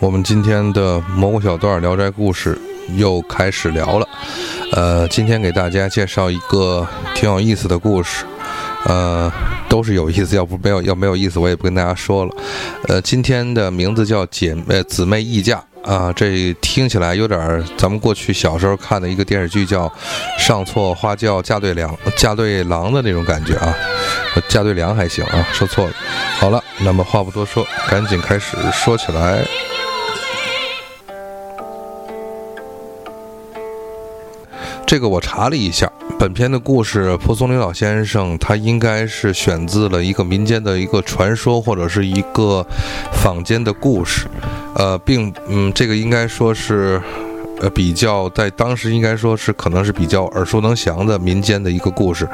我们今天的蘑菇小段聊斋故事又开始聊了。呃，今天给大家介绍一个挺有意思的故事，呃，都是有意思，要不没有要没有意思，我也不跟大家说了。呃，今天的名字叫姐呃姊妹议价啊，这听起来有点咱们过去小时候看的一个电视剧叫《上错花轿嫁对娘嫁对郎》的那种感觉啊，嫁对娘还行啊，说错了。好了，那么话不多说，赶紧开始说起来。这个我查了一下，本片的故事，蒲松龄老先生他应该是选自了一个民间的一个传说或者是一个坊间的故事，呃，并嗯，这个应该说是呃比较在当时应该说是可能是比较耳熟能详的民间的一个故事，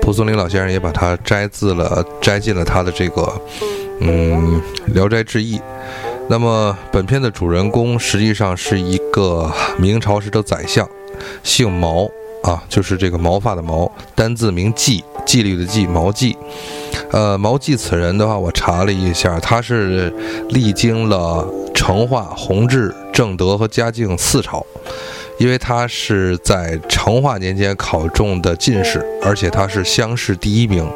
蒲松龄老先生也把它摘自了摘进了他的这个嗯《聊斋志异》。那么本片的主人公实际上是一个明朝时的宰相。姓毛啊，就是这个毛发的毛，单字名纪，纪律的纪，毛纪。呃，毛纪此人的话，我查了一下，他是历经了成化、弘治、正德和嘉靖四朝，因为他是在成化年间考中的进士，而且他是乡试第一名，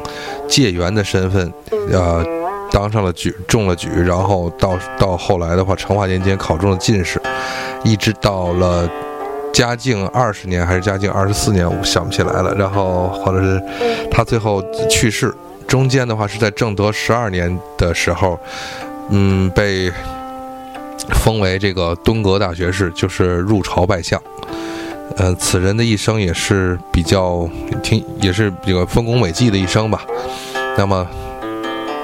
解元的身份，呃，当上了举，中了举，然后到到后来的话，成化年间考中了进士，一直到了。嘉靖二十年还是嘉靖二十四年，我想不起来了。然后或者是他最后去世，中间的话是在正德十二年的时候，嗯，被封为这个敦阁大学士，就是入朝拜相。呃，此人的一生也是比较挺，也是这个丰功伟绩的一生吧。那么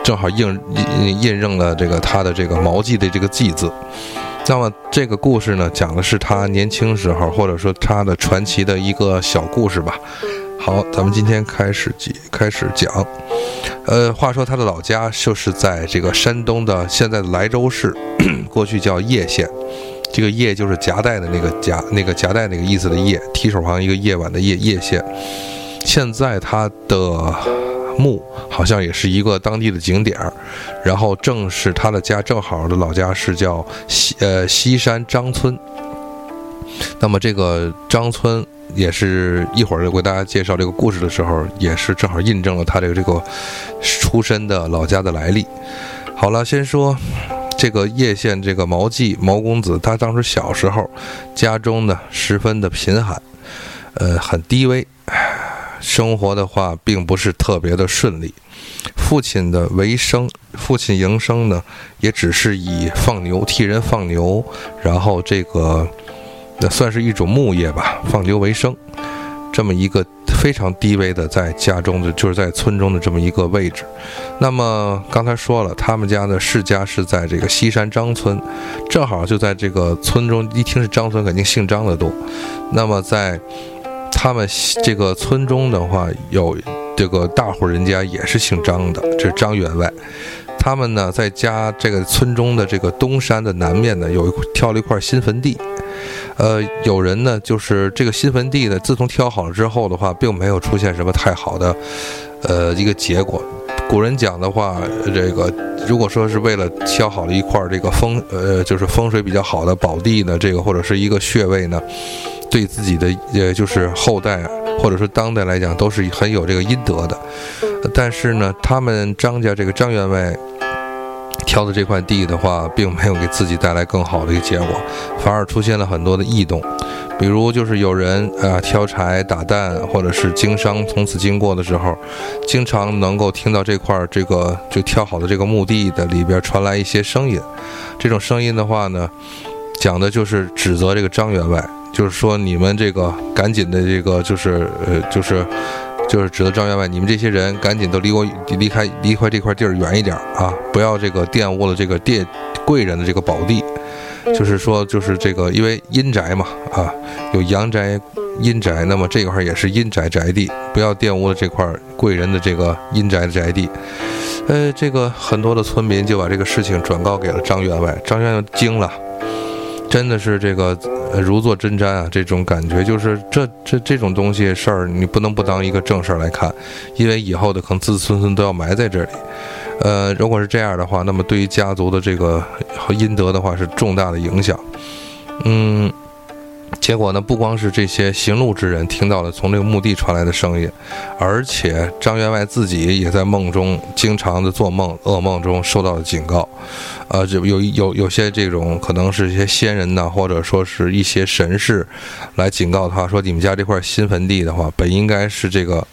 正好印印印证了这个他的这个毛记的这个记字。那么这个故事呢，讲的是他年轻时候，或者说他的传奇的一个小故事吧。好，咱们今天开始讲，开始讲。呃，话说他的老家就是在这个山东的现在的莱州市，过去叫叶县。这个叶就是夹带的那个夹，那个夹带那个意思的叶，提手旁一个夜晚的夜，叶县。现在他的。墓好像也是一个当地的景点儿，然后正是他的家，正好的老家是叫西呃西山张村。那么这个张村也是一会儿为大家介绍这个故事的时候，也是正好印证了他这个这个出身的老家的来历。好了，先说这个叶县这个毛季毛公子，他当时小时候家中呢十分的贫寒，呃很低微。生活的话，并不是特别的顺利。父亲的为生，父亲营生呢，也只是以放牛替人放牛，然后这个那算是一种牧业吧，放牛为生。这么一个非常低微的在家中的，就是在村中的这么一个位置。那么刚才说了，他们家的世家是在这个西山张村，正好就在这个村中。一听是张村，肯定姓张的多。那么在。他们这个村中的话，有这个大户人家也是姓张的，这张员外。他们呢，在家这个村中的这个东山的南面呢，有一挑了一块新坟地。呃，有人呢，就是这个新坟地呢，自从挑好了之后的话，并没有出现什么太好的，呃，一个结果。古人讲的话，这个如果说是为了挑好了一块这个风，呃，就是风水比较好的宝地呢，这个或者是一个穴位呢。对自己的呃，就是后代或者说当代来讲，都是很有这个阴德的。但是呢，他们张家这个张员外挑的这块地的话，并没有给自己带来更好的一个结果，反而出现了很多的异动。比如就是有人啊挑柴打蛋，或者是经商从此经过的时候，经常能够听到这块这个就挑好的这个墓地的里边传来一些声音。这种声音的话呢，讲的就是指责这个张员外。就是说，你们这个赶紧的，这个就是呃，就是就是指的张员外，你们这些人赶紧都离我离开离开这块地儿远一点啊！不要这个玷污了这个店贵人的这个宝地。就是说，就是这个，因为阴宅嘛啊，有阳宅、阴宅，那么这块也是阴宅宅地，不要玷污了这块贵人的这个阴宅的宅地。呃，这个很多的村民就把这个事情转告给了张员外，张员外惊了。真的是这个如坐针毡啊，这种感觉就是这这这种东西事儿，你不能不当一个正事儿来看，因为以后的可能子子孙孙都要埋在这里。呃，如果是这样的话，那么对于家族的这个和阴德的话是重大的影响。嗯。结果呢，不光是这些行路之人听到了从这个墓地传来的声音，而且张员外自己也在梦中经常的做梦，噩梦中受到了警告。呃，就有有有些这种可能是一些仙人呢，或者说是一些神士，来警告他说：“你们家这块新坟地的话，本应该是这个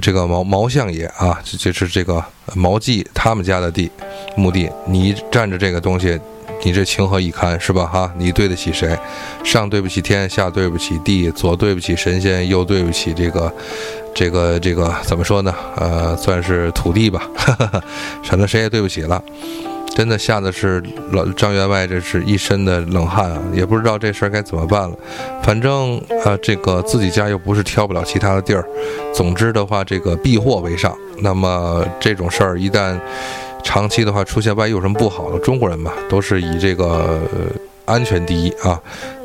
这个毛毛相爷啊，就是这个毛季他们家的地墓地，你占着这个东西。”你这情何以堪，是吧？哈，你对得起谁？上对不起天，下对不起地，左对不起神仙，右对不起这个，这个，这个怎么说呢？呃，算是土地吧，省得谁也对不起了。真的吓得是老张员外，这是一身的冷汗啊，也不知道这事儿该怎么办了。反正呃，这个自己家又不是挑不了其他的地儿。总之的话，这个避祸为上。那么这种事儿一旦。长期的话出现，万一有什么不好的，中国人嘛，都是以这个安全第一啊。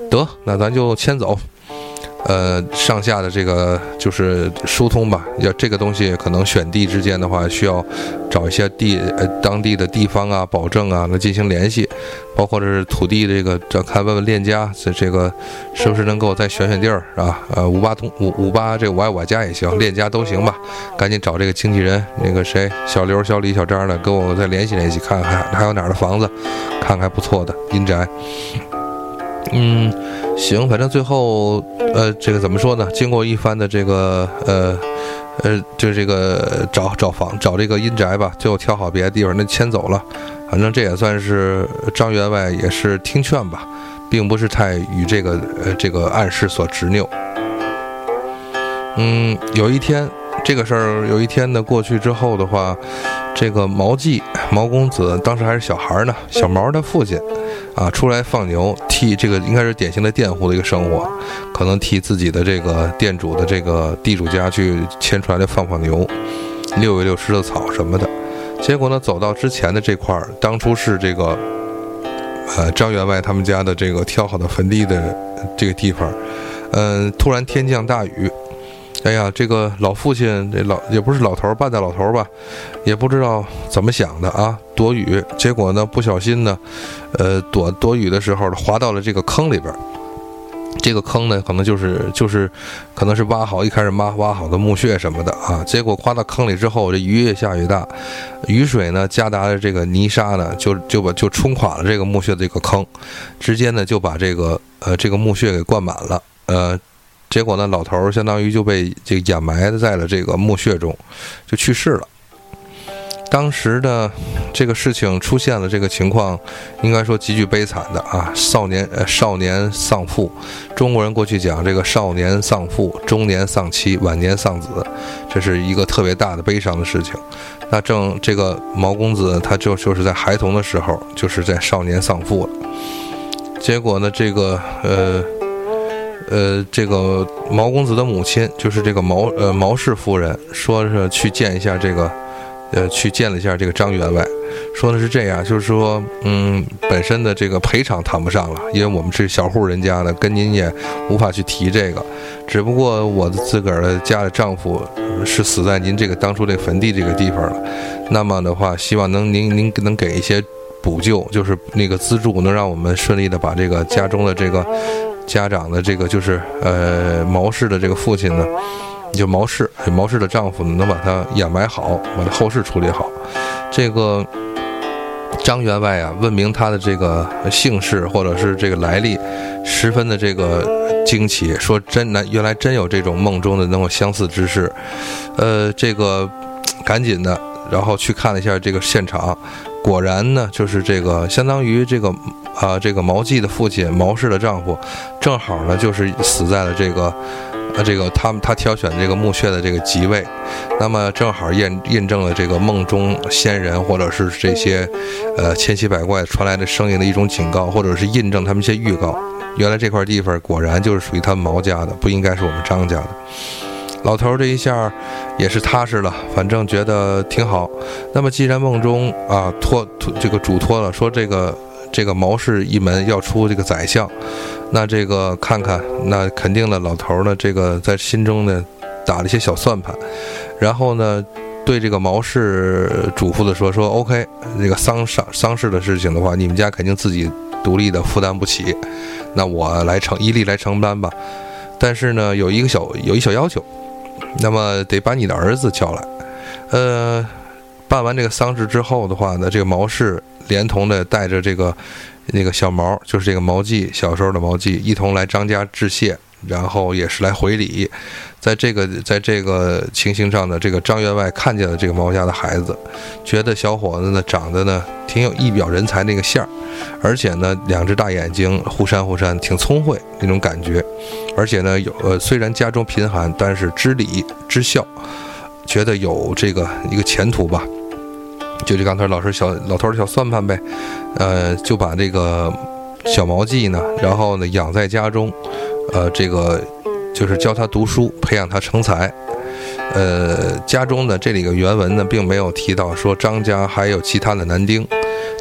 得，那咱就先走。呃，上下的这个就是疏通吧。要这个东西，可能选地之间的话，需要找一些地呃当地的地方啊，保证啊来进行联系，包括这是土地这个，这看问问链家，这这个是不是能够再选选地儿啊？呃，五八通五五八这我爱我家也行，链家都行吧。赶紧找这个经纪人，那个谁，小刘、小李、小张的，跟我再联系联系，看看还有哪儿的房子，看看不错的阴宅。嗯，行，反正最后，呃，这个怎么说呢？经过一番的这个，呃，呃，就这个找找房，找这个阴宅吧，最后挑好别的地方，那迁走了。反正这也算是张员外也是听劝吧，并不是太与这个呃这个暗示所执拗。嗯，有一天。这个事儿有一天呢，过去之后的话，这个毛季毛公子当时还是小孩呢，小毛的父亲，啊，出来放牛，替这个应该是典型的佃户的一个生活，可能替自己的这个店主的这个地主家去牵出来的放放牛，遛一溜石头草什么的。结果呢，走到之前的这块儿，当初是这个，呃，张员外他们家的这个挑好的坟地的这个地方，嗯，突然天降大雨。哎呀，这个老父亲，这老也不是老头儿，半大老头儿吧，也不知道怎么想的啊，躲雨，结果呢，不小心呢，呃，躲躲雨的时候滑到了这个坑里边儿。这个坑呢，可能就是就是，可能是挖好一开始挖挖好的墓穴什么的啊。结果滑到坑里之后，这雨越下越大，雨水呢夹杂着这个泥沙呢，就就把就冲垮了这个墓穴的这个坑，直接呢就把这个呃这个墓穴给灌满了，呃。结果呢，老头儿相当于就被这个掩埋在了这个墓穴中，就去世了。当时的这个事情出现了这个情况，应该说极具悲惨的啊！少年呃少年丧父，中国人过去讲这个少年丧父，中年丧妻，晚年丧子，这是一个特别大的悲伤的事情。那正这个毛公子，他就就是在孩童的时候，就是在少年丧父了。结果呢，这个呃。呃，这个毛公子的母亲就是这个毛呃毛氏夫人，说是去见一下这个，呃，去见了一下这个张员外，说的是这样，就是说，嗯，本身的这个赔偿谈不上了，因为我们是小户人家的，跟您也无法去提这个，只不过我的自个儿的家的丈夫是死在您这个当初这坟地这个地方了，那么的话，希望能您您能给一些补救，就是那个资助，能让我们顺利的把这个家中的这个。家长的这个就是呃毛氏的这个父亲呢，就毛氏毛氏的丈夫呢，能把他掩埋好，把他后事处理好。这个张员外啊，问明他的这个姓氏或者是这个来历，十分的这个惊奇，说真难，原来真有这种梦中的那么相似之事。呃，这个赶紧的，然后去看了一下这个现场。果然呢，就是这个相当于这个，啊，这个毛季的父亲毛氏的丈夫，正好呢就是死在了这个，呃，这个他们他挑选这个墓穴的这个吉位，那么正好验印证了这个梦中仙人或者是这些，呃，千奇百怪传来的声音的一种警告，或者是印证他们一些预告。原来这块地方果然就是属于他们毛家的，不应该是我们张家的。老头这一下也是踏实了，反正觉得挺好。那么既然梦中啊托托这个嘱托了，说这个这个毛氏一门要出这个宰相，那这个看看，那肯定呢，老头呢，这个在心中呢打了一些小算盘，然后呢，对这个毛氏嘱咐的说说，OK，这个丧丧丧事的事情的话，你们家肯定自己独立的负担不起，那我来承一力来承担吧。但是呢，有一个小有一小要求，那么得把你的儿子叫来，呃。办完这个丧事之后的话呢，这个毛氏连同的带着这个那个小毛，就是这个毛季小时候的毛季，一同来张家致谢，然后也是来回礼。在这个在这个情形上呢，这个张员外看见了这个毛家的孩子，觉得小伙子呢长得呢挺有一表人才那个相儿，而且呢两只大眼睛忽闪忽闪，挺聪慧那种感觉，而且呢有呃虽然家中贫寒，但是知礼知孝，觉得有这个一个前途吧。就这刚才老师小老头的小算盘呗，呃，就把这个小毛记呢，然后呢养在家中，呃，这个就是教他读书，培养他成才。呃，家中呢这里个原文呢，并没有提到说张家还有其他的男丁，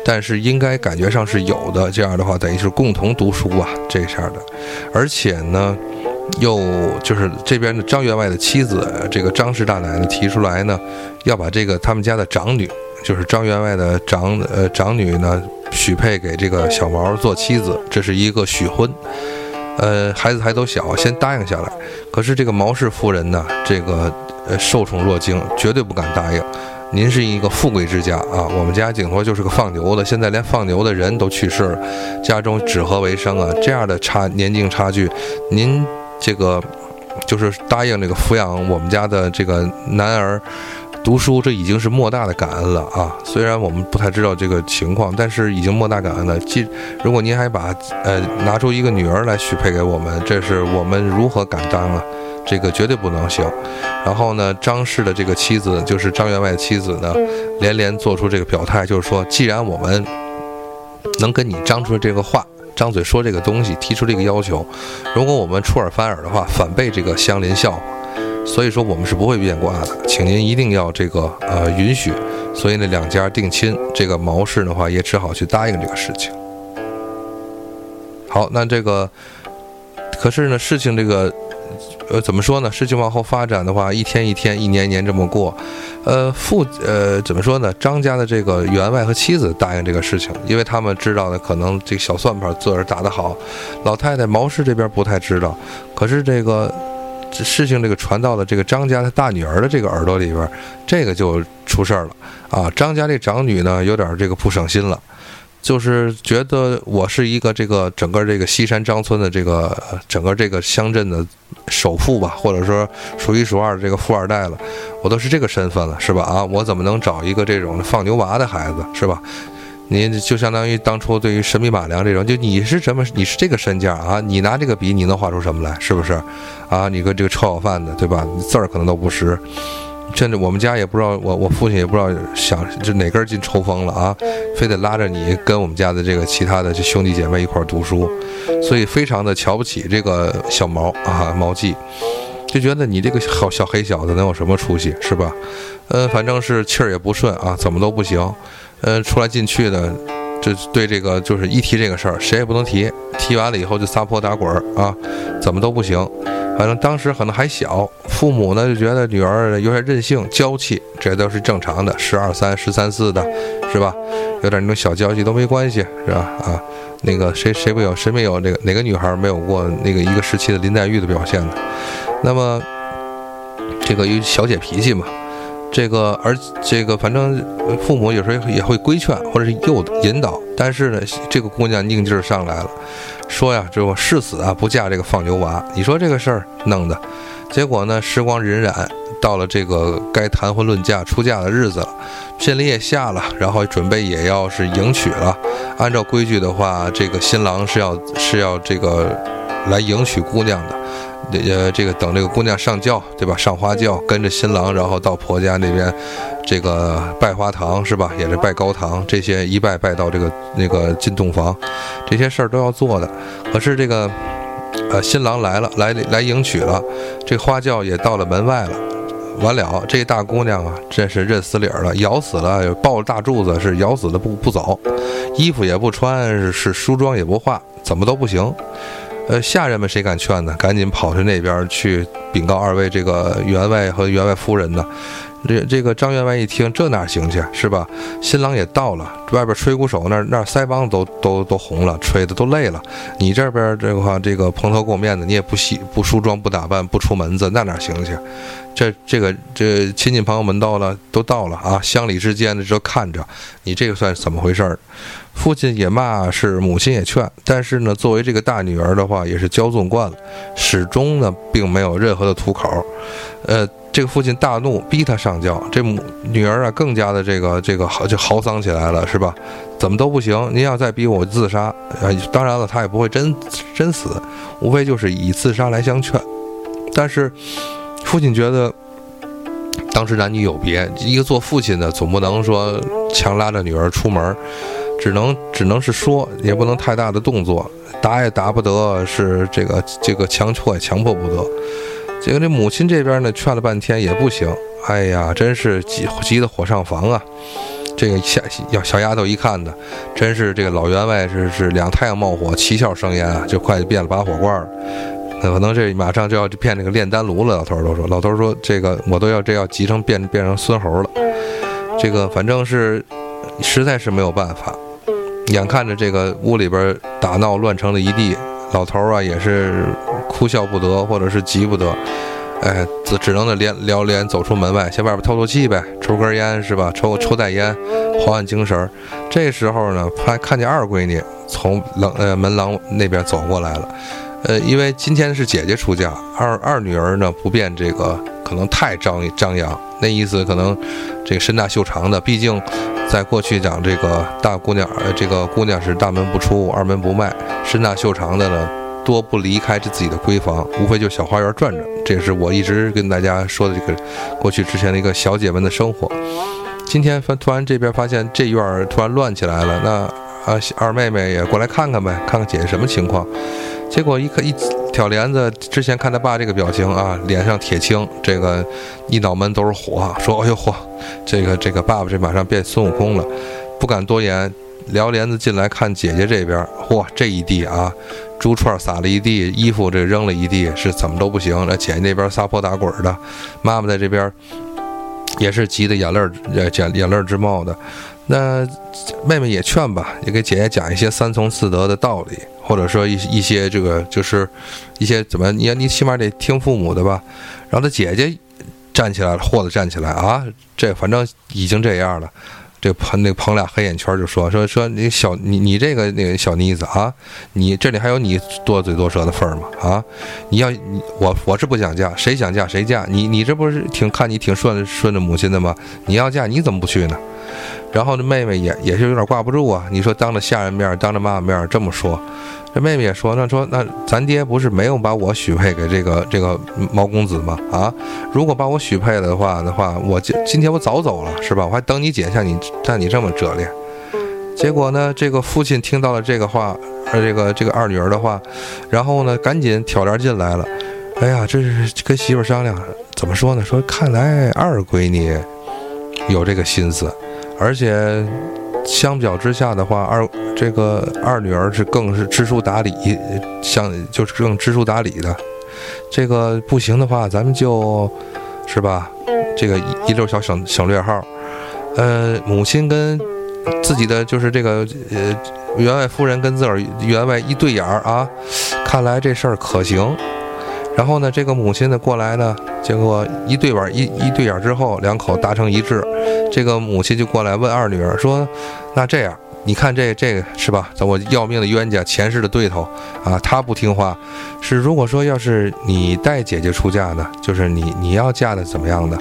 但是应该感觉上是有的。这样的话，等于是共同读书啊，这样的。而且呢，又就是这边的张员外的妻子，这个张氏大奶奶提出来呢，要把这个他们家的长女。就是张员外的长呃长女呢，许配给这个小毛做妻子，这是一个许婚，呃孩子还都小，先答应下来。可是这个毛氏夫人呢，这个呃受宠若惊，绝对不敢答应。您是一个富贵之家啊，我们家顶多就是个放牛的，现在连放牛的人都去世了，家中指何为生啊？这样的差年龄差距，您这个就是答应这个抚养我们家的这个男儿。读书，这已经是莫大的感恩了啊！虽然我们不太知道这个情况，但是已经莫大感恩了。既如果您还把呃拿出一个女儿来许配给我们，这是我们如何敢当啊？这个绝对不能行。然后呢，张氏的这个妻子，就是张员外的妻子呢，连连做出这个表态，就是说，既然我们能跟你张出这个话，张嘴说这个东西，提出这个要求，如果我们出尔反尔的话，反被这个乡邻笑话。所以说我们是不会变卦的，请您一定要这个呃允许。所以呢，两家定亲，这个毛氏的话也只好去答应这个事情。好，那这个可是呢，事情这个呃怎么说呢？事情往后发展的话，一天一天，一年一年这么过。呃，父呃怎么说呢？张家的这个员外和妻子答应这个事情，因为他们知道呢，可能这个小算盘做的打得好。老太太毛氏这边不太知道，可是这个。事情这个传到了这个张家他大女儿的这个耳朵里边，这个就出事儿了啊！张家这长女呢，有点这个不省心了，就是觉得我是一个这个整个这个西山张村的这个整个这个乡镇的首富吧，或者说数一数二的这个富二代了，我都是这个身份了，是吧？啊，我怎么能找一个这种放牛娃的孩子，是吧？你就相当于当初对于神笔马良这种，就你是什么？你是这个身价啊？你拿这个笔，你能画出什么来？是不是？啊，你个这个臭小贩的，对吧？字儿可能都不识。甚至我们家也不知道，我我父亲也不知道想就哪根筋抽风了啊，非得拉着你跟我们家的这个其他的这兄弟姐妹一块儿读书，所以非常的瞧不起这个小毛啊毛季，就觉得你这个好小黑小子能有什么出息，是吧？嗯，反正是气儿也不顺啊，怎么都不行。呃，出来进去的，就对这个就是一提这个事儿，谁也不能提。提完了以后就撒泼打滚儿啊，怎么都不行。反正当时可能还小，父母呢就觉得女儿有点任性、娇气，这都是正常的，十二三、十三四的，是吧？有点那种小娇气都没关系，是吧？啊，那个谁谁没有谁没有那个哪个女孩没有过那个一个时期的林黛玉的表现呢？那么这个有小姐脾气嘛。这个，而这个，反正父母有时候也会规劝或者是诱引导，但是呢，这个姑娘硬劲儿上来了，说呀，这我誓死啊不嫁这个放牛娃。你说这个事儿弄的，结果呢，时光荏苒，到了这个该谈婚论嫁出嫁的日子了，聘礼也下了，然后准备也要是迎娶了。按照规矩的话，这个新郎是要是要这个来迎娶姑娘的。呃，这个等这个姑娘上轿，对吧？上花轿，跟着新郎，然后到婆家那边，这个拜花堂是吧？也是拜高堂，这些一拜拜到这个那个进洞房，这些事儿都要做的。可是这个，呃，新郎来了，来来迎娶了，这花轿也到了门外了。完了，这大姑娘啊，真是认死理儿了，咬死了，抱着大柱子是咬死了不不走，衣服也不穿，是梳妆也不化，怎么都不行。呃，下人们谁敢劝呢？赶紧跑去那边去禀告二位这个员外和员外夫人呢。这这个张员外一听，这哪行去是吧？新郎也到了，外边吹鼓手那那腮帮子都都都红了，吹的都累了。你这边这个话，这个蓬头垢面的，你也不洗不梳妆不打扮不出门子，那哪行去？这这个这亲戚朋友们到了都到了啊，乡里之间的就看着你这个算怎么回事儿？父亲也骂，是母亲也劝，但是呢，作为这个大女儿的话，也是骄纵惯了，始终呢并没有任何的吐口。呃，这个父亲大怒，逼他上轿。这母女儿啊，更加的这个这个豪就嚎丧起来了，是吧？怎么都不行，您要再逼我自杀，呃，当然了，他也不会真真死，无非就是以自杀来相劝。但是父亲觉得，当时男女有别，一个做父亲的总不能说强拉着女儿出门，只能只能是说，也不能太大的动作，打也打不得，是这个这个强迫也强迫不得。结果这母亲这边呢劝了半天也不行，哎呀，真是急急得火上房啊！这个小小丫头一看呢，真是这个老员外是是两太阳冒火，七窍生烟啊，就快变了把火罐了。可能这马上就要变这个炼丹炉了。老头儿都说，老头儿说这个我都要这要急成变变成孙猴了。这个反正是实在是没有办法，眼看着这个屋里边打闹乱成了一地，老头儿啊也是。哭笑不得，或者是急不得，哎，只只能的连撩脸走出门外，先外边透透气呗，抽根烟是吧？抽抽袋烟，缓缓精神。这时候呢，他看见二闺女从廊呃门廊那边走过来了，呃，因为今天是姐姐出嫁，二二女儿呢不便这个可能太张张扬，那意思可能这个身大袖长的，毕竟在过去讲这个大姑娘，呃，这个姑娘是大门不出二门不迈，身大袖长的呢。多不离开这自己的闺房，无非就小花园转转。这也是我一直跟大家说的这个过去之前的一个小姐们的生活。今天突突然这边发现这院儿突然乱起来了，那啊二妹妹也过来看看呗，看看姐姐什么情况。结果一看一挑帘子，之前看他爸这个表情啊，脸上铁青，这个一脑门都是火，说哎呦嚯，这个这个爸爸这马上变孙悟空了，不敢多言。撩帘子进来看姐姐这边，嚯，这一地啊，珠串撒了一地，衣服这扔了一地，是怎么都不行。那姐姐那边撒泼打滚的，妈妈在这边也是急得眼泪儿眼眼泪直冒的。那妹妹也劝吧，也给姐姐讲一些三从四德的道理，或者说一一些这个就是一些怎么，你你起码得听父母的吧。然后她姐姐站起来了，霍的站起来啊，这反正已经这样了。这捧那捧俩黑眼圈，就说说说你小你你这个那个小妮子啊，你这里还有你多嘴多舌的份儿吗？啊，你要你我我是不想嫁，谁想嫁谁嫁。你你这不是挺看你挺顺顺着母亲的吗？你要嫁你怎么不去呢？然后这妹妹也也是有点挂不住啊！你说当着下人面，当着妈妈面这么说，这妹妹也说，那说那咱爹不是没有把我许配给这个这个毛公子吗？啊，如果把我许配了的话的话，我今今天我早走了是吧？我还等你姐像你像你这么折咧。结果呢，这个父亲听到了这个话，呃，这个这个二女儿的话，然后呢，赶紧挑帘进来了。哎呀，这是跟媳妇商量，怎么说呢？说看来二闺女有这个心思。而且，相较之下的话，二这个二女儿是更是知书达理，像就是更知书达理的。这个不行的话，咱们就，是吧？这个一溜小省省略号。呃，母亲跟自己的就是这个呃员外夫人跟自个儿员外一对眼儿啊，看来这事儿可行。然后呢，这个母亲呢过来呢，结果一对眼一一对眼之后，两口达成一致。这个母亲就过来问二女儿说：“那这样，你看这这个是吧？我要命的冤家，前世的对头啊，他不听话。是如果说要是你带姐姐出嫁呢，就是你你要嫁的怎么样的？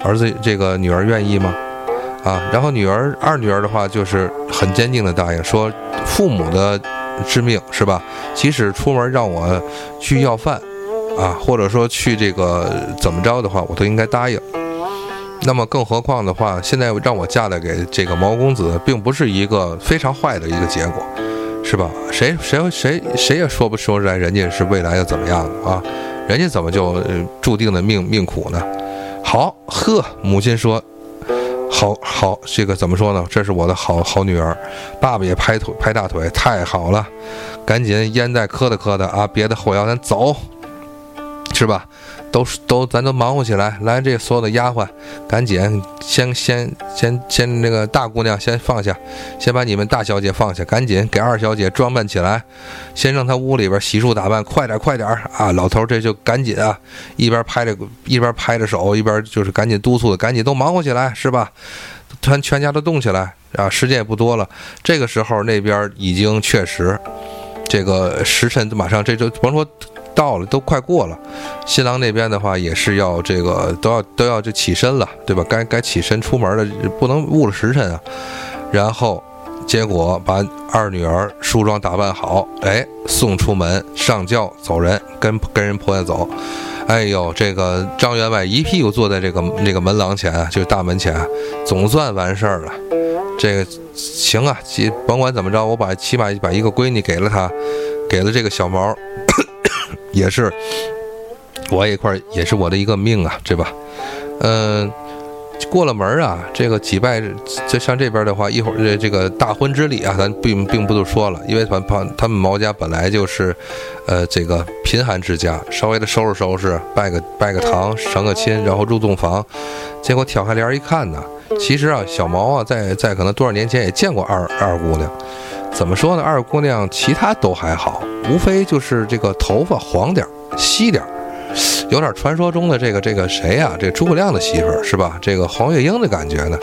儿子这个女儿愿意吗？啊，然后女儿二女儿的话就是很坚定的答应说，父母的之命是吧？即使出门让我去要饭。”啊，或者说去这个怎么着的话，我都应该答应。那么更何况的话，现在让我嫁的给这个毛公子，并不是一个非常坏的一个结果，是吧？谁谁谁谁也说不说出来，人家是未来要怎么样啊？人家怎么就注定的命命苦呢？好呵，母亲说。好好，这个怎么说呢？这是我的好好女儿，爸爸也拍腿拍大腿，太好了，赶紧烟袋磕的磕的啊，别的后腰咱走，是吧？都都咱都忙活起来，来这所有的丫鬟，赶紧先先先先那个大姑娘先放下，先把你们大小姐放下，赶紧给二小姐装扮起来，先让她屋里边洗漱打扮，快点快点啊！老头这就赶紧啊，一边拍着一边拍着手，一边就是赶紧督促，赶紧都忙活起来，是吧？全全家都动起来啊！时间也不多了，这个时候那边已经确实这个时辰马上这就甭说。到了，都快过了，新郎那边的话也是要这个都要都要就起身了，对吧？该该起身出门了，不能误了时辰啊。然后，结果把二女儿梳妆打扮好，哎，送出门上轿走人，跟跟人婆家走。哎呦，这个张员外一屁股坐在这个那个门廊前啊，就是大门前，总算完事儿了。这个行啊，甭管怎么着，我把起码把一个闺女给了他，给了这个小毛。也是，我一块也是我的一个命啊，对吧？嗯，过了门啊，这个几拜，就像这边的话，一会儿这这个大婚之礼啊，咱并并不都说了，因为他他他们毛家本来就是，呃，这个贫寒之家，稍微的收拾收拾，拜个拜个堂，成个亲，然后入洞房，结果挑开帘一看呢，其实啊，小毛啊，在在可能多少年前也见过二二姑娘。怎么说呢？二姑娘其他都还好，无非就是这个头发黄点儿、稀点儿，有点传说中的这个这个谁呀？这诸葛亮的媳妇儿是吧？这个黄月英的感觉呢？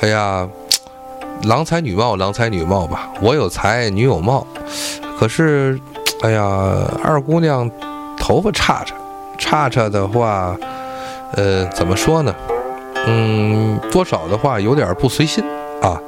哎呀，郎才女貌，郎才女貌吧。我有才，女有貌。可是，哎呀，二姑娘头发叉叉，叉叉的话，呃，怎么说呢？嗯，多少的话有点不随心啊，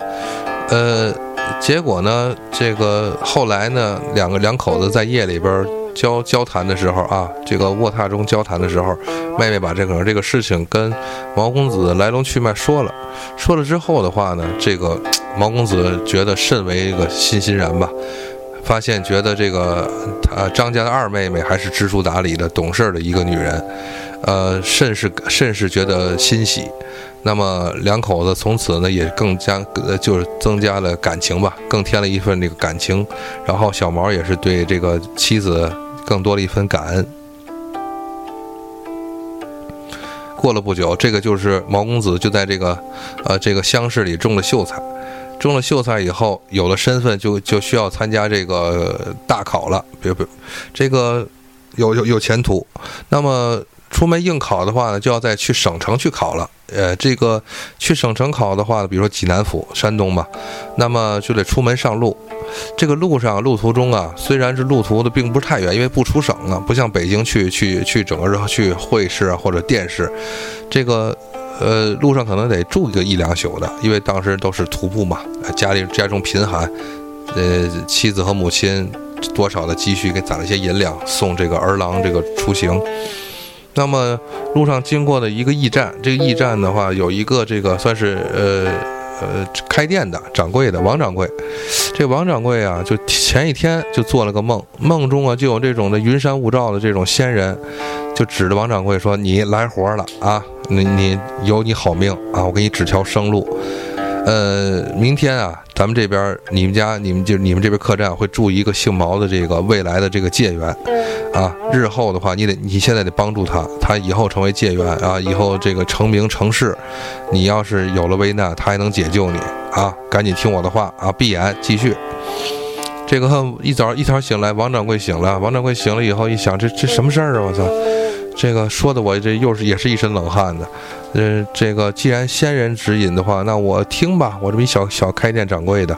呃。结果呢？这个后来呢？两个两口子在夜里边交交谈的时候啊，这个卧榻中交谈的时候，妹妹把这个这个事情跟毛公子来龙去脉说了。说了之后的话呢，这个毛公子觉得甚为一个欣欣然吧，发现觉得这个呃张家的二妹妹还是知书达理的、懂事的一个女人，呃，甚是甚是觉得欣喜。那么两口子从此呢也更加呃就是增加了感情吧，更添了一份这个感情。然后小毛也是对这个妻子更多了一份感恩。过了不久，这个就是毛公子就在这个呃这个乡试里中了秀才，中了秀才以后有了身份，就就需要参加这个大考了，别别，这个有有有前途。那么出门应考的话呢，就要再去省城去考了。呃，这个去省城考的话，比如说济南府，山东吧，那么就得出门上路。这个路上路途中啊，虽然是路途的并不是太远，因为不出省啊，不像北京去去去整个去会试啊或者殿试，这个呃路上可能得住一个一两宿的，因为当时都是徒步嘛，家里家中贫寒，呃妻子和母亲多少的积蓄给攒了些银两，送这个儿郎这个出行。那么路上经过的一个驿站，这个驿站的话，有一个这个算是呃呃开店的掌柜的王掌柜。这王掌柜啊，就前一天就做了个梦，梦中啊就有这种的云山雾罩的这种仙人，就指着王掌柜说：“你来活了啊，你你有你好命啊，我给你指条生路。”呃，明天啊，咱们这边你们家你们就你们这边客栈会住一个姓毛的这个未来的这个界员，啊，日后的话你得你现在得帮助他，他以后成为界员啊，以后这个成名成事，你要是有了危难，他还能解救你啊，赶紧听我的话啊，闭眼继续。这个一早一早醒来，王掌柜醒了，王掌柜醒了以后一想，这这什么事儿啊？我操！这个说的我这又是也是一身冷汗的，嗯，这个既然仙人指引的话，那我听吧。我这么一小小开店掌柜的，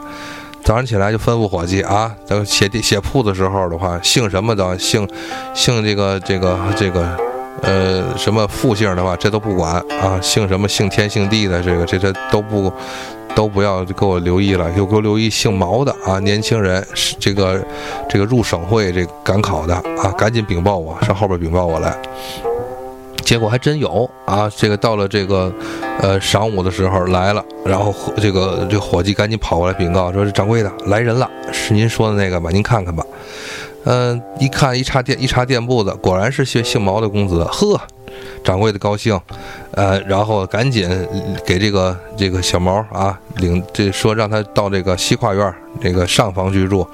早上起来就吩咐伙计啊，等写写铺的时候的话，姓什么的，姓姓这个这个这个，呃，什么复姓的话，这都不管啊。姓什么姓天姓地的，这个这这都不。都不要给我留意了，又给我留意姓毛的啊，年轻人这个这个入省会这赶考的啊，赶紧禀报我，上后边禀报我来。结果还真有啊，这个到了这个呃晌午的时候来了，然后这个这伙计赶紧跑过来禀告说：“这掌柜的来人了，是您说的那个吧？您看看吧。”嗯，一看一查店一查店铺的，果然是姓姓毛的公子。呵，掌柜的高兴，呃，然后赶紧给这个这个小毛啊领这说让他到这个西跨院这个上房居住，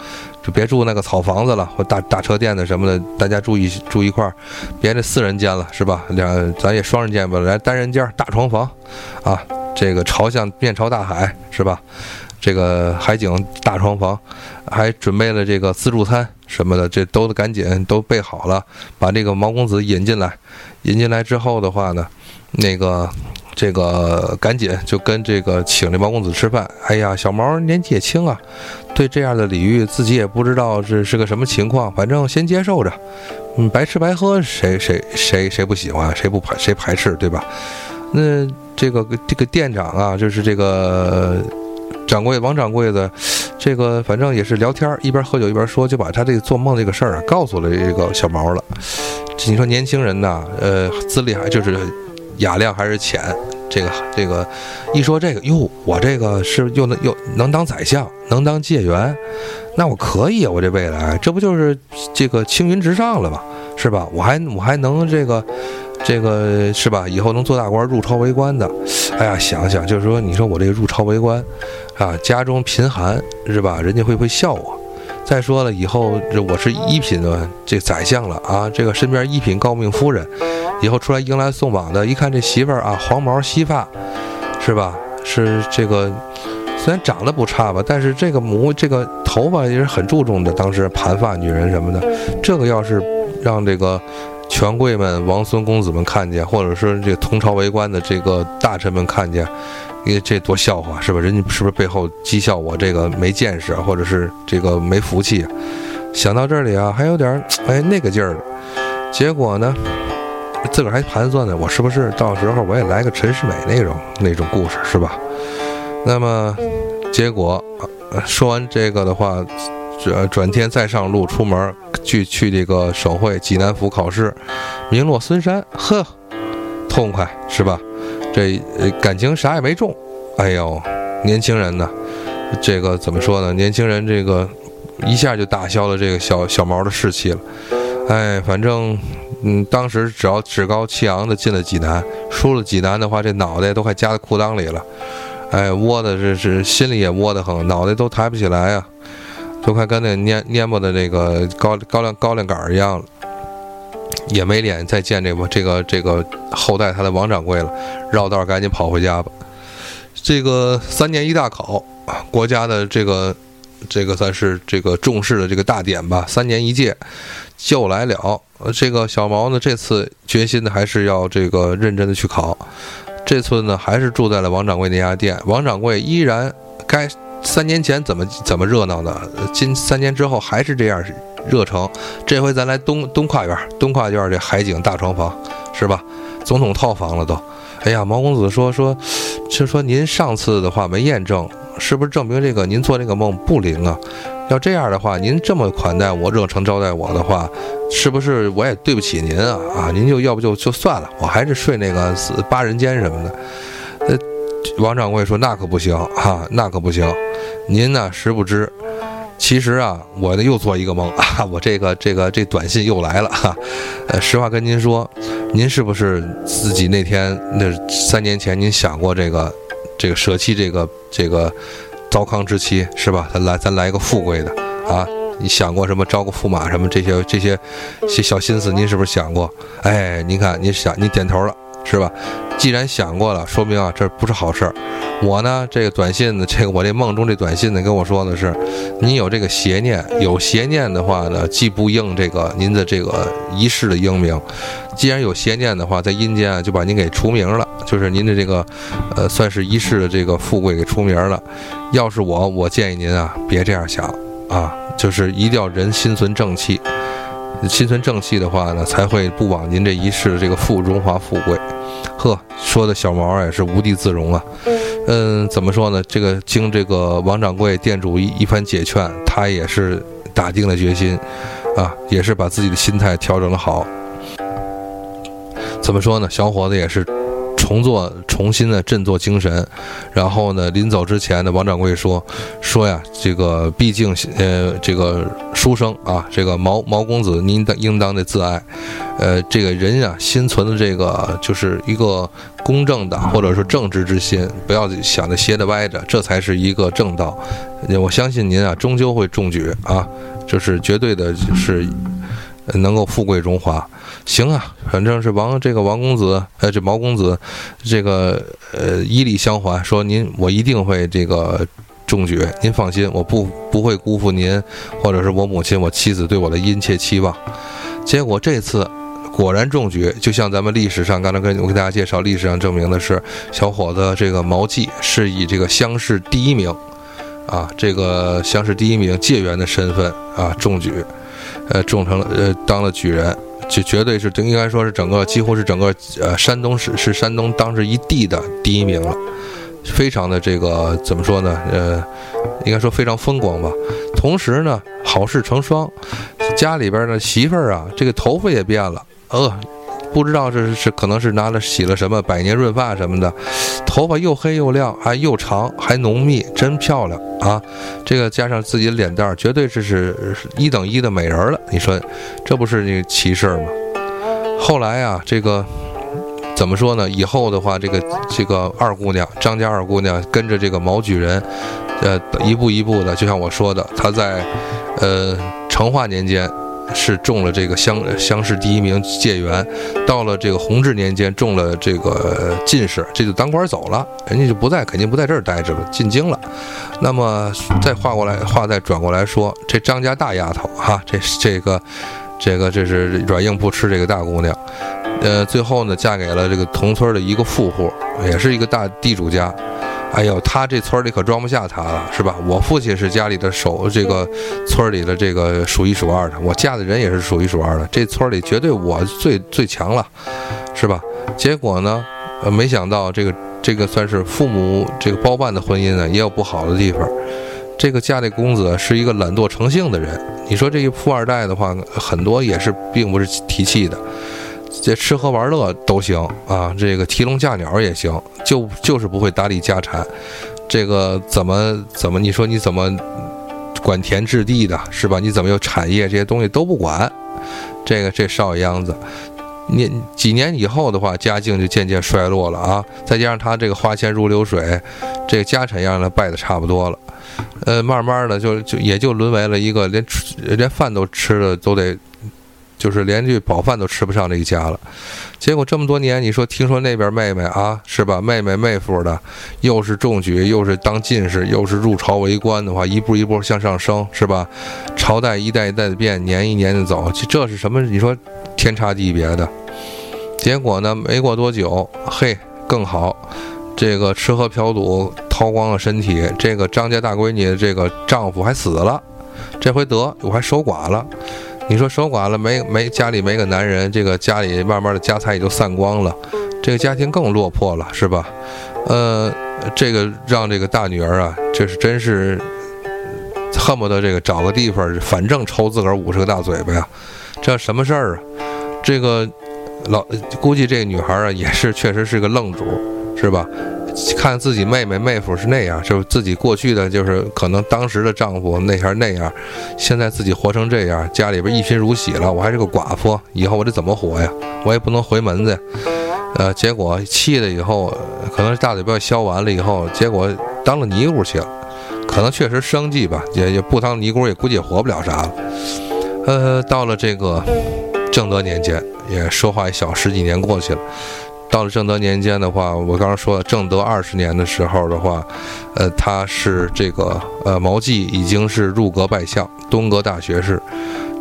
就别住那个草房子了或大大车店的什么的，大家住一住一块儿，别这四人间了是吧？两咱也双人间吧，来单人间大床房，啊，这个朝向面朝大海是吧？这个海景大床房，还准备了这个自助餐什么的，这都得赶紧都备好了，把这个毛公子引进来。引进来之后的话呢，那个这个赶紧就跟这个请这毛公子吃饭。哎呀，小毛年纪也轻啊，对这样的礼遇自己也不知道是是个什么情况，反正先接受着。嗯，白吃白喝，谁谁谁谁不喜欢，谁不排谁排斥，对吧？那这个这个店长啊，就是这个。掌柜王掌柜的，这个反正也是聊天，一边喝酒一边说，就把他这个做梦这个事儿啊告诉了这个小毛了。你说年轻人呐，呃，资历还就是雅量还是浅，这个这个一说这个哟，我这个是又能又能当宰相，能当解元，那我可以啊，我这未来这不就是这个青云直上了吗？是吧？我还我还能这个。这个是吧？以后能做大官、入朝为官的，哎呀，想想就是说，你说我这个入朝为官，啊，家中贫寒是吧？人家会不会笑我？再说了，以后这我是一品的这宰相了啊，这个身边一品诰命夫人，以后出来迎来送往的，一看这媳妇儿啊，黄毛稀发，是吧？是这个虽然长得不差吧，但是这个模这个头发也是很注重的。当时盘发女人什么的，这个要是让这个。权贵们、王孙公子们看见，或者说这同朝为官的这个大臣们看见，因为这多笑话是吧？人家是不是背后讥笑我这个没见识，或者是这个没福气？想到这里啊，还有点哎那个劲儿。结果呢，自个儿还盘算呢，我是不是到时候我也来个陈世美那种那种故事是吧？那么结果说完这个的话。转转天再上路出门去去这个省会济南府考试，名落孙山，呵，痛快是吧？这感情啥也没中，哎呦，年轻人呢，这个怎么说呢？年轻人这个一下就打消了这个小小毛的士气了。哎，反正嗯，当时只要趾高气昂的进了济南，输了济南的话，这脑袋都快夹在裤裆里了。哎，窝的这是心里也窝得很，脑袋都抬不起来呀。就快跟那蔫蔫巴的那个高高粱高粱杆儿一样了，也没脸再见这个这个这个后代他的王掌柜了，绕道赶紧跑回家吧。这个三年一大考，国家的这个这个算是这个重视的这个大典吧，三年一届就来了。这个小毛呢，这次决心的还是要这个认真的去考。这次呢，还是住在了王掌柜那家店，王掌柜依然该。三年前怎么怎么热闹呢？今三年之后还是这样热诚。这回咱来东东跨院，东跨院这海景大床房，是吧？总统套房了都。哎呀，毛公子说说，就说您上次的话没验证，是不是证明这个您做这个梦不灵啊？要这样的话，您这么款待我，热诚招待我的话，是不是我也对不起您啊？啊，您就要不就就算了，我还是睡那个八人间什么的。王掌柜说那可不行哈，那可不行。您呢？实不知，其实啊，我呢又做一个梦 啊，我这个这个这短信又来了哈。呃，实话跟您说，您是不是自己那天那三年前您想过这个这个舍弃这个这个糟糠之妻是吧？咱来咱来一个富贵的啊？你想过什么招个驸马什么这些这些些小心思？您是不是想过？哎，您看您想您点头了是吧？既然想过了，说明啊这不是好事儿。我呢，这个短信呢，这个我这梦中这短信呢，跟我说的是，您有这个邪念，有邪念的话呢，既不应这个您的这个一世的英名，既然有邪念的话，在阴间啊就把您给除名了，就是您的这个，呃，算是一世的这个富贵给除名了。要是我，我建议您啊，别这样想啊，就是一定要人心存正气，心存正气的话呢，才会不枉您这一世的这个富荣华富贵。呵，说的小毛也是无地自容啊。嗯，怎么说呢？这个经这个王掌柜店主一一番解劝，他也是打定了决心，啊，也是把自己的心态调整了好。怎么说呢？小伙子也是重做、重新的振作精神。然后呢，临走之前呢，王掌柜说：“说呀，这个毕竟呃，这个书生啊，这个毛毛公子，您的应当的自爱。呃，这个人呀，心存的这个就是一个公正的，或者说正直之心，不要想着斜的歪着，这才是一个正道。我相信您啊，终究会中举啊，这是绝对的，是能够富贵荣华。行啊，反正是王这个王公子，呃，这毛公子，这个呃，以礼相还，说您我一定会这个。中举，您放心，我不不会辜负您，或者是我母亲、我妻子对我的殷切期望。结果这次果然中举，就像咱们历史上刚才跟我给大家介绍，历史上证明的是，小伙子这个毛季是以这个乡试第一名，啊，这个乡试第一名解元的身份啊中举，呃，种成了呃当了举人，就绝对是应该说是整个几乎是整个呃山东是是山东当时一地的第一名了。非常的这个怎么说呢？呃，应该说非常风光吧。同时呢，好事成双，家里边的媳妇儿啊，这个头发也变了。呃，不知道这是是可能是拿了洗了什么百年润发什么的，头发又黑又亮，还又长还浓密，真漂亮啊！这个加上自己的脸蛋儿，绝对这是一等一的美人了。你说，这不是那奇事儿吗？后来啊，这个。怎么说呢？以后的话，这个这个二姑娘张家二姑娘跟着这个毛举人，呃，一步一步的，就像我说的，她在，呃，成化年间是中了这个乡乡试第一名解元，到了这个弘治年间中了这个进士，这就当官走了，人家就不在，肯定不在这儿待着了，进京了。那么再画过来，话再转过来说，这张家大丫头哈，这这个这个这是软硬不吃这个大姑娘。呃，最后呢，嫁给了这个同村的一个富户，也是一个大地主家。哎呦，他这村里可装不下他了，是吧？我父亲是家里的首，这个村里的这个数一数二的，我嫁的人也是数一数二的，这村里绝对我最最强了，是吧？结果呢，呃，没想到这个这个算是父母这个包办的婚姻呢，也有不好的地方。这个嫁这公子是一个懒惰成性的人，你说这一富二代的话，很多也是并不是提气的。这吃喝玩乐都行啊，这个提笼架鸟也行，就就是不会打理家产，这个怎么怎么你说你怎么管田治地的是吧？你怎么有产业这些东西都不管，这个这少爷样子，年几年以后的话，家境就渐渐衰落了啊。再加上他这个花钱如流水，这个家产让他败的差不多了，呃，慢慢的就就也就沦为了一个连吃连饭都吃的都得。就是连句饱饭都吃不上这一家了，结果这么多年，你说听说那边妹妹啊，是吧？妹妹妹夫的，又是中举，又是当进士，又是入朝为官的话，一步一步向上升，是吧？朝代一代一代的变，年一年的走，这是什么？你说天差地别的。结果呢，没过多久，嘿，更好，这个吃喝嫖赌掏光了身体，这个张家大闺女这个丈夫还死了，这回得我还守寡了。你说守寡了没没家里没个男人，这个家里慢慢的家财也就散光了，这个家庭更落魄了，是吧？呃，这个让这个大女儿啊，这是真是恨不得这个找个地方，反正抽自个儿五十个大嘴巴呀，这什么事儿啊？这个老估计这个女孩啊，也是确实是个愣主，是吧？看自己妹妹妹夫是那样，就是自己过去的就是可能当时的丈夫那样那样，现在自己活成这样，家里边一贫如洗了，我还是个寡妇，以后我得怎么活呀？我也不能回门子，呃，结果气的以后，可能是大嘴巴削完了以后，结果当了尼姑去了，可能确实生计吧，也也不当尼姑也估计也活不了啥了。呃，到了这个正德年间，也说话一小十几年过去了。到了正德年间的话，我刚刚说了，正德二十年的时候的话，呃，他是这个呃毛季已经是入阁拜相，东阁大学士，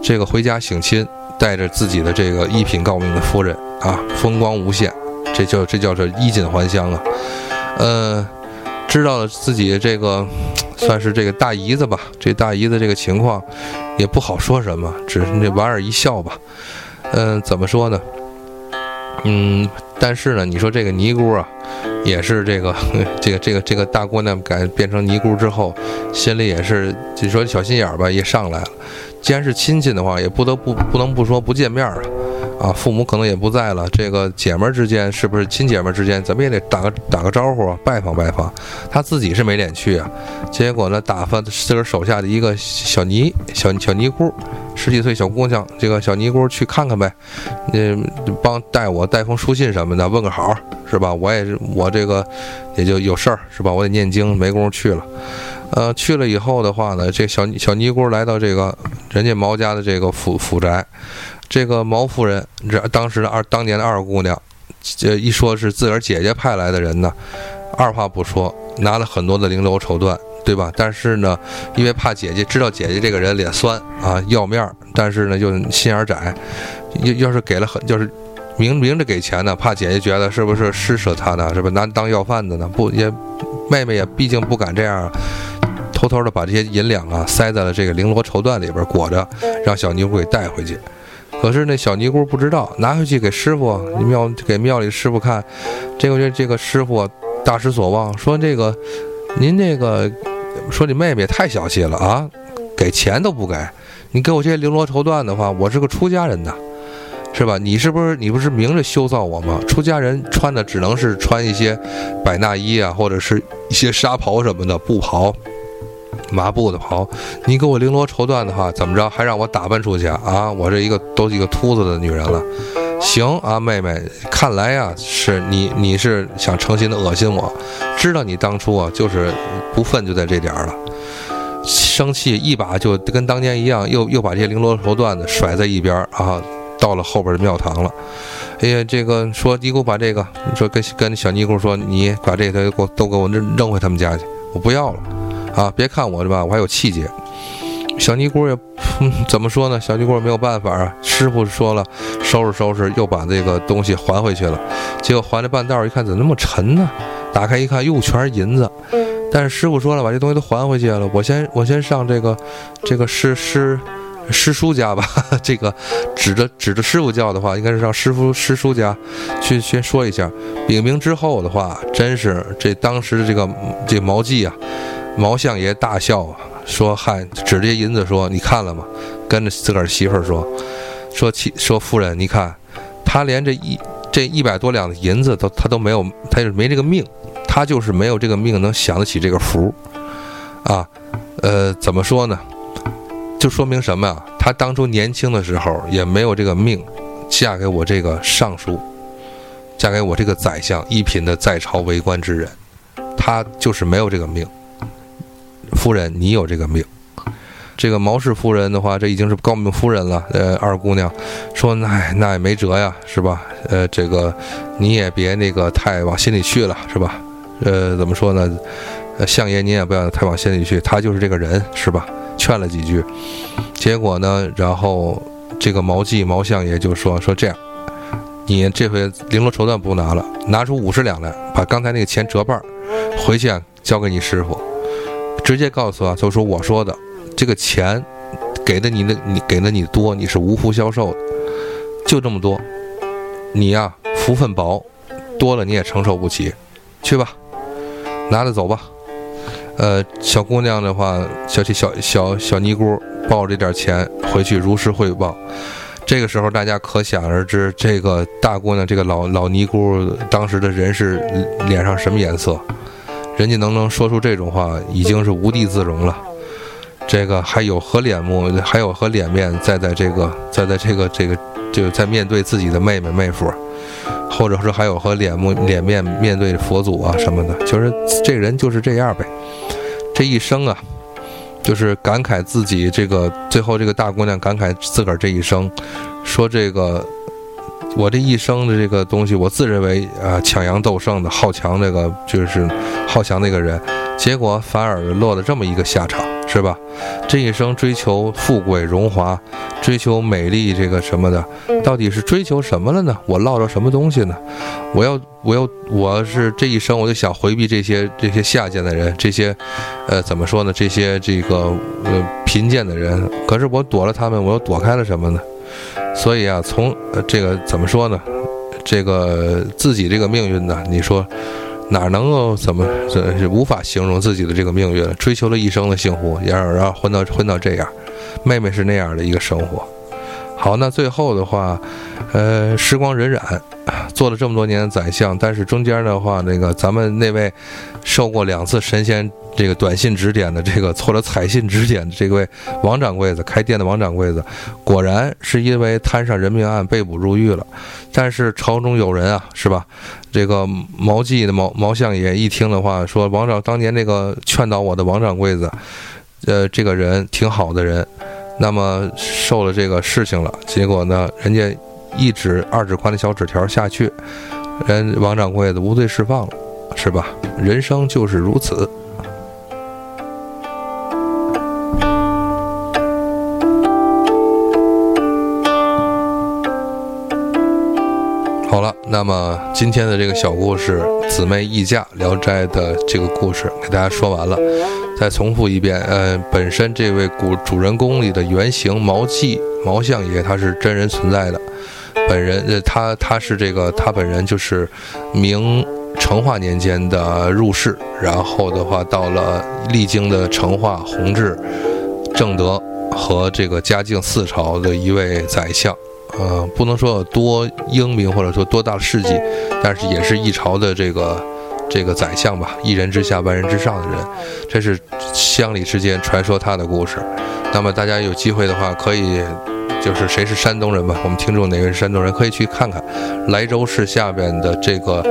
这个回家省亲，带着自己的这个一品诰命的夫人啊，风光无限，这叫这叫做衣锦还乡啊，呃，知道了自己这个算是这个大姨子吧，这大姨子这个情况也不好说什么，只是那莞尔一笑吧，嗯，怎么说呢？嗯，但是呢，你说这个尼姑啊，也是这个 这个这个这个大姑娘改变成尼姑之后，心里也是就说小心眼儿吧，也上来了。既然是亲戚的话，也不得不不能不说不见面啊，啊，父母可能也不在了，这个姐们儿之间是不是亲姐们儿之间，怎么也得打个打个招呼，拜访拜访。他自己是没脸去啊，结果呢，打发自个儿手下的一个小尼小小尼姑，十几岁小姑娘，这个小尼姑去看看呗，嗯，帮带我带封书信什么的，问个好，是吧？我也是，我这个也就有事儿，是吧？我得念经，没工夫去了。呃，去了以后的话呢，这小小尼姑来到这个人家毛家的这个府府宅，这个毛夫人，这当时的二当年的二姑娘，这一说是自个儿姐姐派来的人呢，二话不说，拿了很多的绫罗绸缎，对吧？但是呢，因为怕姐姐知道姐姐这个人脸酸啊，要面儿，但是呢又心眼窄，要要是给了很，就是明明着给钱呢，怕姐姐觉得是不是施舍她呢？是不是拿当要饭的呢？不也，妹妹也毕竟不敢这样。偷偷的把这些银两啊塞在了这个绫罗绸缎里边裹着，让小尼姑给带回去。可是那小尼姑不知道，拿回去给师傅庙给庙里师傅看，这个这这个师傅大失所望，说这个您这个说你妹妹太小气了啊，给钱都不给，你给我这些绫罗绸缎的话，我是个出家人呐，是吧？你是不是你不是明着羞臊我吗？出家人穿的只能是穿一些百衲衣啊，或者是一些纱袍什么的布袍。麻布的袍，你给我绫罗绸缎的话，怎么着还让我打扮出去啊？我这一个都一个秃子的女人了，行啊，妹妹，看来呀是你你是想诚心的恶心我，知道你当初啊就是不忿就在这点儿了，生气一把就跟当年一样，又又把这些绫罗绸缎子甩在一边儿啊，到了后边的庙堂了。哎呀，这个说你给我把这个，你说跟跟小尼姑说，你把这些给我都给我扔扔回他们家去，我不要了。啊，别看我是吧，我还有气节。小尼姑也嗯怎么说呢？小尼姑没有办法啊。师傅说了，收拾收拾，又把这个东西还回去了。结果还了半道一看，怎么那么沉呢？打开一看，哟，全是银子。但是师傅说了，把这东西都还回去了。我先我先上这个这个师师师叔家吧。这个指着指着师傅叫的话，应该是上师傅师叔家去先说一下。禀明之后的话，真是这当时的这个这毛记啊。毛相爷大笑啊，说：“嗨，指着银子说，你看了吗？跟着自个儿媳妇儿说，说妻说夫人，你看，他连这一这一百多两的银子都他都没有，他就没这个命，他就是没有这个命能享得起这个福，啊，呃，怎么说呢？就说明什么呀？他当初年轻的时候也没有这个命，嫁给我这个尚书，嫁给我这个宰相一品的在朝为官之人，他就是没有这个命。”夫人，你有这个命。这个毛氏夫人的话，这已经是高命夫人了。呃，二姑娘说：“那那也没辙呀，是吧？呃，这个你也别那个太往心里去了，是吧？呃，怎么说呢？相爷你也不要太往心里去，他就是这个人，是吧？劝了几句，结果呢，然后这个毛记毛相爷就说：说这样，你这回绫罗绸缎不拿了，拿出五十两来，把刚才那个钱折半，回去啊交给你师傅。”直接告诉他，就说我说的，这个钱给的你的，你给的你多，你是无福消受，就这么多，你呀福分薄，多了你也承受不起，去吧，拿着走吧。呃，小姑娘的话，小小小小尼姑抱着这点钱回去如实汇报。这个时候大家可想而知，这个大姑娘，这个老老尼姑当时的人是脸上什么颜色？人家能能说出这种话，已经是无地自容了。这个还有何脸目，还有何脸面，再在这个，再在这个这个，就在面对自己的妹妹妹夫，或者说还有何脸目脸面面对佛祖啊什么的，就是这人就是这样呗。这一生啊，就是感慨自己这个最后这个大姑娘感慨自个儿这一生，说这个。我这一生的这个东西，我自认为啊，抢阳斗胜的好强，那个就是好强那个人，结果反而落了这么一个下场，是吧？这一生追求富贵荣华，追求美丽，这个什么的，到底是追求什么了呢？我落着什么东西呢？我要，我要，我是这一生我就想回避这些这些下贱的人，这些，呃，怎么说呢？这些这个呃贫贱的人，可是我躲了他们，我又躲开了什么呢？所以啊，从这个怎么说呢？这个自己这个命运呢，你说哪能够怎么这是无法形容自己的这个命运？追求了一生的幸福，也让让混到混到这样。妹妹是那样的一个生活。好，那最后的话，呃，时光荏苒，做了。这么多年的宰相，但是中间的话，那个咱们那位受过两次神仙这个短信指点的这个，或者彩信指点的这位王掌柜子，开店的王掌柜子，果然是因为摊上人命案被捕入狱了。但是朝中有人啊，是吧？这个毛记的毛毛相爷一听的话，说王掌当年那个劝导我的王掌柜子，呃，这个人挺好的人。那么受了这个事情了，结果呢，人家一纸二指宽的小纸条下去，人王掌柜的无罪释放了，是吧？人生就是如此。好了，那么今天的这个小故事《姊妹议嫁》《聊斋》的这个故事给大家说完了。再重复一遍，呃，本身这位古主人公里的原型毛记毛相爷，他是真人存在的。本人，呃，他他是这个，他本人就是明成化年间的入仕，然后的话到了历经的成化、弘治、正德和这个嘉靖四朝的一位宰相。呃，不能说有多英明或者说多大的事迹，但是也是一朝的这个。这个宰相吧，一人之下，万人之上的人，这是乡里之间传说他的故事。那么大家有机会的话，可以就是谁是山东人吧？我们听众哪位是山东人，可以去看看莱州市下边的这个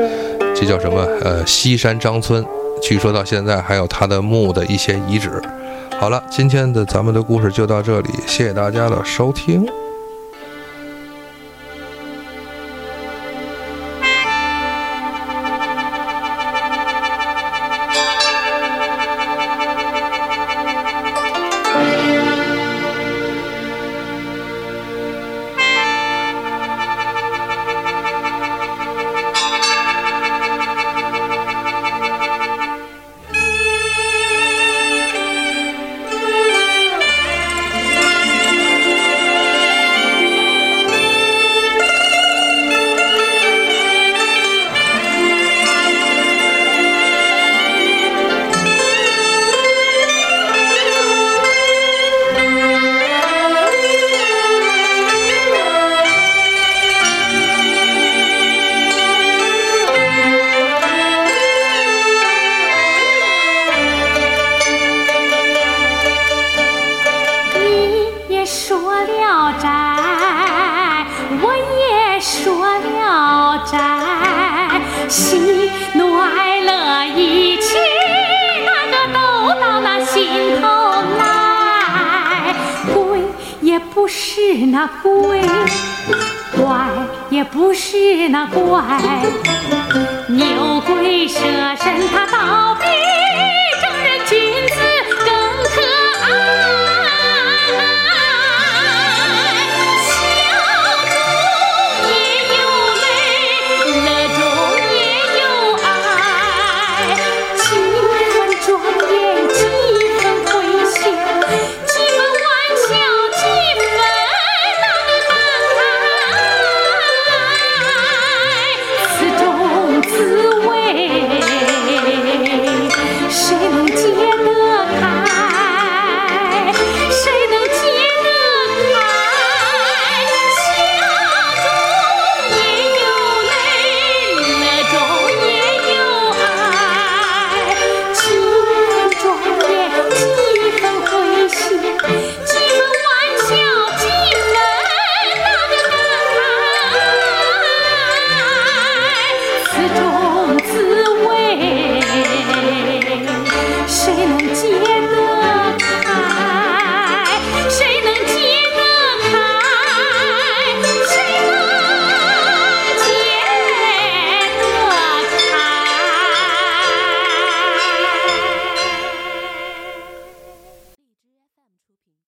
这叫什么？呃，西山张村，据说到现在还有他的墓的一些遗址。好了，今天的咱们的故事就到这里，谢谢大家的收听。怪，牛鬼蛇神他倒